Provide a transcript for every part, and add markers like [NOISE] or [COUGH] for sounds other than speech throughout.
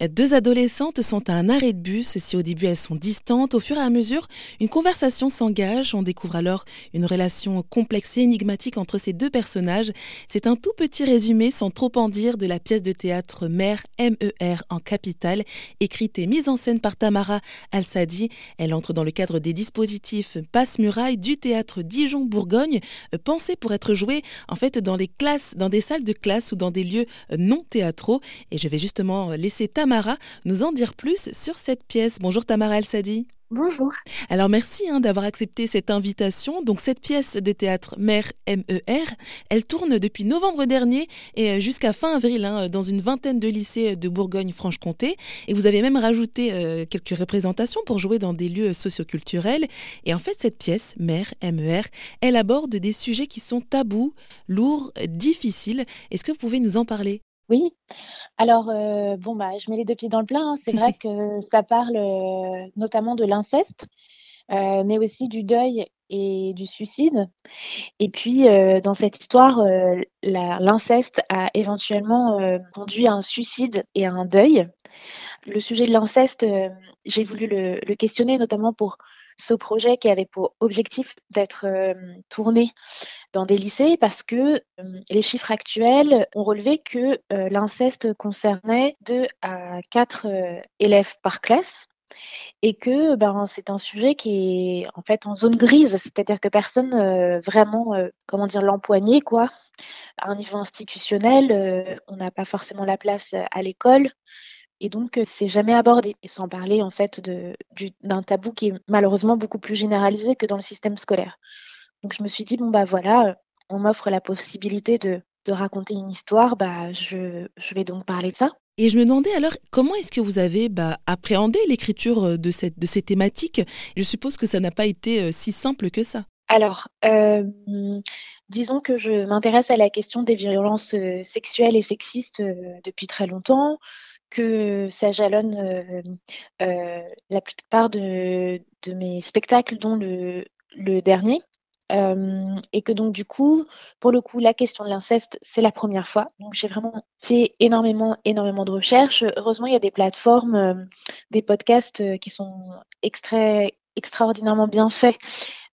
Deux adolescentes sont à un arrêt de bus. Si au début elles sont distantes, au fur et à mesure, une conversation s'engage. On découvre alors une relation complexe et énigmatique entre ces deux personnages. C'est un tout petit résumé, sans trop en dire, de la pièce de théâtre Mère MER en capitale, écrite et mise en scène par Tamara Al-Sadi. Elle entre dans le cadre des dispositifs Passe-Muraille du théâtre Dijon-Bourgogne, pensé pour être joué en fait dans les classes, dans des salles de classe ou dans des lieux non théâtraux. Et je vais justement laisser Tamara nous en dire plus sur cette pièce. Bonjour Tamara El-Sadi. Bonjour. Alors merci hein, d'avoir accepté cette invitation. Donc cette pièce de théâtre Mère MER, elle tourne depuis novembre dernier et euh, jusqu'à fin avril hein, dans une vingtaine de lycées de Bourgogne-Franche-Comté. Et vous avez même rajouté euh, quelques représentations pour jouer dans des lieux socioculturels. Et en fait cette pièce Mère MER, elle aborde des sujets qui sont tabous, lourds, difficiles. Est-ce que vous pouvez nous en parler? Oui. Alors, euh, bon, bah, je mets les deux pieds dans le plat, hein. C'est vrai [LAUGHS] que ça parle, euh, notamment de l'inceste, euh, mais aussi du deuil et du suicide. Et puis, dans cette histoire, l'inceste a éventuellement, conduit à un suicide et à un deuil. Le sujet de l'inceste, j'ai voulu le questionner notamment pour ce projet qui avait pour objectif d'être tourné dans des lycées parce que les chiffres actuels ont relevé que l'inceste concernait 2 à 4 élèves par classe et que ben, c'est un sujet qui est en fait en zone grise, c'est-à-dire que personne vraiment, comment dire, quoi. À un niveau institutionnel, on n'a pas forcément la place à l'école. Et donc, c'est jamais abordé. Et sans parler, en fait, d'un tabou qui est malheureusement beaucoup plus généralisé que dans le système scolaire. Donc, je me suis dit, bon, bah voilà, on m'offre la possibilité de, raconter une histoire, bah, je, vais donc parler de ça. Et je me demandais alors, comment est-ce que vous avez bah, appréhendé l'écriture de, cette, de ces thématiques? Je suppose que ça n'a pas été si simple que ça. Alors, disons que je m'intéresse à la question des violences sexuelles et sexistes depuis très longtemps que ça jalonne euh, euh, la plupart de, mes spectacles, dont le, dernier. Euh, et que donc du coup, pour le coup, la question de l'inceste, c'est la première fois. Donc j'ai vraiment fait énormément, énormément de recherches. Heureusement, il y a des plateformes, des podcasts qui sont extraordinairement bien faits,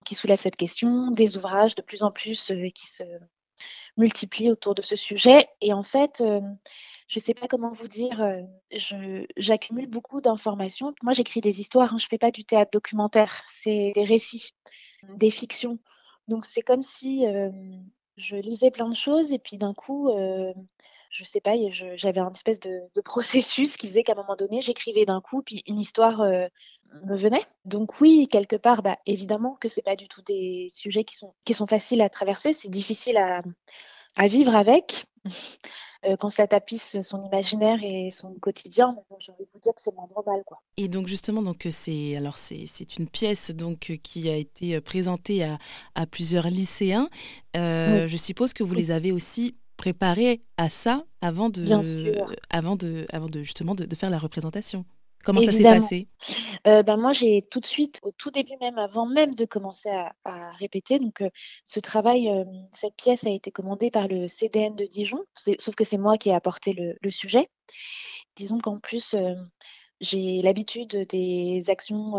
qui soulèvent cette question, des ouvrages de plus en plus qui se multiplient autour de ce sujet. Et en fait, je ne sais pas comment vous dire, euh, j'accumule beaucoup d'informations. Moi, j'écris des histoires, hein, je ne fais pas du théâtre documentaire, c'est des récits, des fictions. Donc, c'est comme si je lisais plein de choses et puis d'un coup, je ne sais pas, j'avais un espèce de, [LAUGHS] processus qui faisait qu'à un moment donné, j'écrivais d'un coup, puis une histoire me venait. Donc oui, quelque part, bah, évidemment que ce n'est pas du tout des sujets qui sont, faciles à traverser, c'est difficile à vivre avec. Euh, quand ça tapisse son imaginaire et son quotidien. J'ai envie de vous dire que c'est moins normal, quoi. Et donc justement, donc c'est alors c'est une pièce donc qui a été présentée à, à plusieurs lycéens. Euh, je suppose que vous les avez aussi préparés à ça avant de avant de avant de justement de faire la représentation. Comment ça s'est passé? Euh, ben moi, j'ai tout de suite, au tout début même, avant même de commencer à, répéter, donc euh, ce travail, euh, cette pièce a été commandée par le CDN de Dijon, sauf que c'est moi qui ai apporté le, sujet. Disons qu'en plus, j'ai l'habitude des actions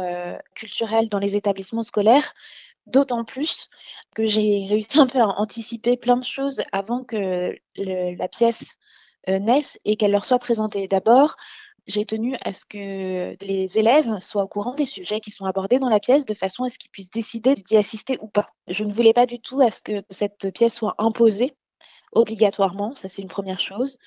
culturelles dans les établissements scolaires, d'autant plus que j'ai [LAUGHS] réussi un peu à anticiper plein de choses avant que la pièce naisse et qu'elle leur soit présentée. D'abord, j'ai tenu à ce que les élèves soient au courant des sujets qui sont abordés dans la pièce de façon à ce qu'ils puissent décider d'y assister ou pas. Je ne voulais pas du tout à ce que cette pièce soit imposée obligatoirement, ça c'est une première chose.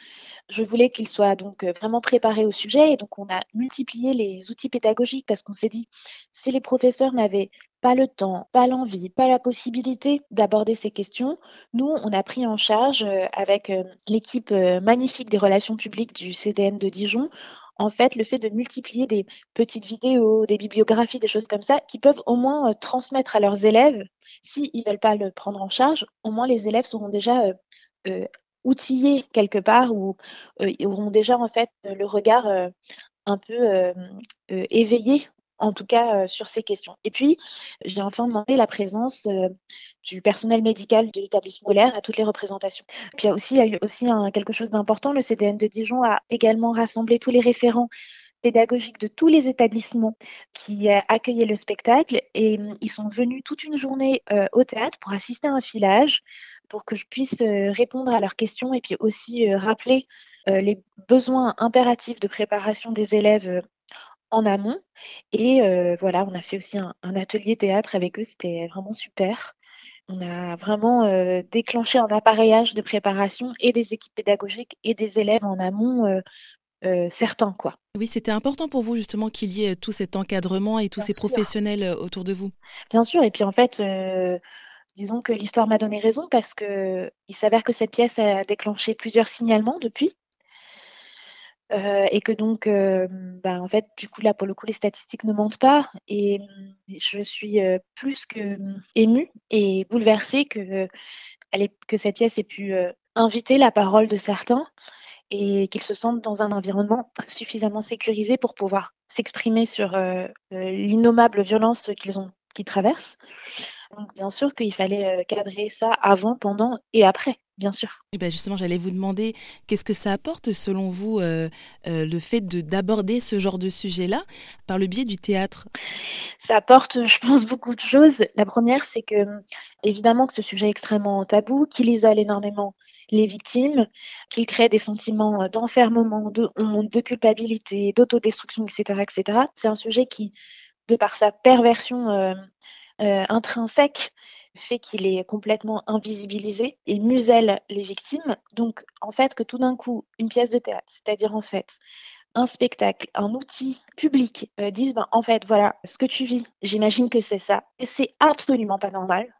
Je voulais qu'ils soient donc vraiment préparés au sujet et donc on a multiplié les outils pédagogiques parce qu'on s'est dit si les professeurs n'avaient pas le temps, pas l'envie, pas la possibilité d'aborder ces questions, nous on a pris en charge avec l'équipe magnifique des relations publiques du CDN de Dijon en fait, le fait de multiplier des petites vidéos, des bibliographies, des choses comme ça, qui peuvent au moins euh, transmettre à leurs élèves, s'ils ne veulent pas le prendre en charge, au moins les élèves seront déjà euh, euh, outillés quelque part ou auront déjà en fait le regard un peu éveillé en tout cas sur ces questions. Et puis, j'ai enfin demandé la présence du personnel médical de l'établissement scolaire à toutes les représentations. Puis il y a aussi, eu aussi quelque chose d'important, le CDN de Dijon a également rassemblé tous les référents pédagogiques de tous les établissements qui accueillaient le spectacle et hum, ils sont venus toute une journée au théâtre pour assister à un filage, pour que je puisse répondre à leurs questions et puis aussi rappeler les besoins impératifs de préparation des élèves en amont. Et voilà, on a fait aussi un, atelier théâtre avec eux, c'était vraiment super. On a vraiment déclenché un appareillage de préparation et des équipes pédagogiques et des élèves en amont certains. Quoi. Oui, c'était important pour vous justement qu'il y ait tout cet encadrement et tous ces professionnels autour de vous? Bien sûr, et puis en fait, disons que l'histoire m'a donné raison parce que il s'avère que cette pièce a déclenché plusieurs signalements depuis. Euh, et que donc, euh, bah, en fait, du coup, là, pour le coup, les statistiques ne mentent pas. Et je suis euh, plus que émue et bouleversée que, que cette pièce ait pu inviter la parole de certains et qu'ils se sentent dans un environnement suffisamment sécurisé pour pouvoir s'exprimer sur l'innommable violence qu'ils ont, qu'ils traversent. Donc, bien sûr qu'il fallait cadrer ça avant, pendant et après bien sûr. Et ben justement, j'allais vous demander qu'est-ce que ça apporte selon vous euh, euh, le fait d'aborder ce genre de sujet-là par le biais du théâtre? Ça apporte, je pense, beaucoup de choses. La première, c'est que évidemment que ce sujet est extrêmement tabou, qu'il isole énormément les victimes, qu'il crée des sentiments d'enfermement, de honte, de culpabilité, d'autodestruction, etc., etc. C'est un sujet qui, de par sa perversion euh, intrinsèque, fait qu'il est complètement invisibilisé et muselle les victimes. Donc, en fait, que tout d'un coup, une pièce de théâtre, c'est-à-dire en fait un spectacle, un outil public, euh, disent ben, en fait, voilà, ce que tu vis, j'imagine que c'est ça. Et c'est absolument pas normal.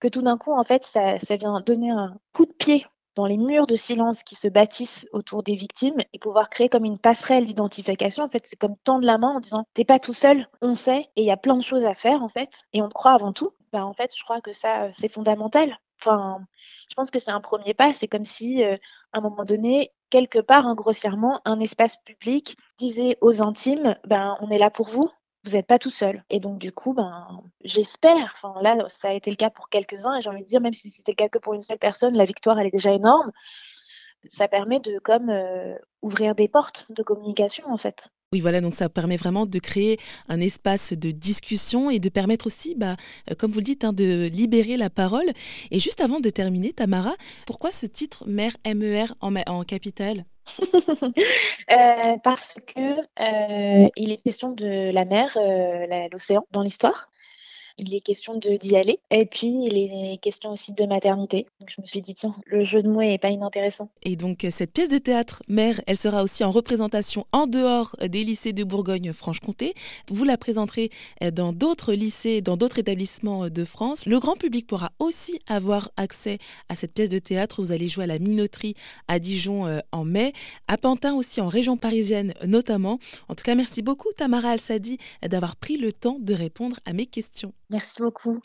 Que tout d'un coup, en fait, ça, ça vient donner un coup de pied dans les murs de silence qui se bâtissent autour des victimes et pouvoir créer comme une passerelle d'identification. En fait, c'est comme tendre la main en disant t'es pas tout seul, on sait et il y a plein de choses à faire en fait et on croit avant tout. Ben, en fait, je crois que ça euh, c'est fondamental. Enfin, je pense que c'est un premier pas. C'est comme si, euh, à un moment donné, quelque part, hein, grossièrement, un espace public disait aux intimes, ben, on est là pour vous, vous n'êtes pas tout seul. Et donc, du coup, ben, j'espère, enfin là, ça a été le cas pour quelques-uns, et j'ai envie de dire, même si c'était le cas que pour une seule personne, la victoire, elle est déjà énorme. Ça permet de comme euh, ouvrir des portes de communication, en fait. Oui, voilà, donc ça permet vraiment de créer un espace de discussion et de permettre aussi, bah, euh, comme vous le dites, hein, de libérer la parole. Et juste avant de terminer, Tamara, pourquoi ce titre Mère MER en, en capitale? [LAUGHS] Euh, parce que euh, il est question de la mer, l'océan dans l'histoire il est question d'y aller. Et puis, il est question aussi de maternité. Je me suis dit, tiens, le jeu de mots est pas inintéressant. Et donc, cette pièce de théâtre, Mère, elle sera aussi en représentation en dehors des lycées de Bourgogne-Franche-Comté. Vous la présenterez dans d'autres lycées, dans d'autres établissements de France. Le grand public pourra aussi avoir accès à cette pièce de théâtre. Vous allez jouer à la minoterie à Dijon euh, en mai, à Pantin aussi en région parisienne notamment. En tout cas, merci beaucoup Tamara Al-Sadi d'avoir pris le temps de répondre à mes questions. Merci beaucoup.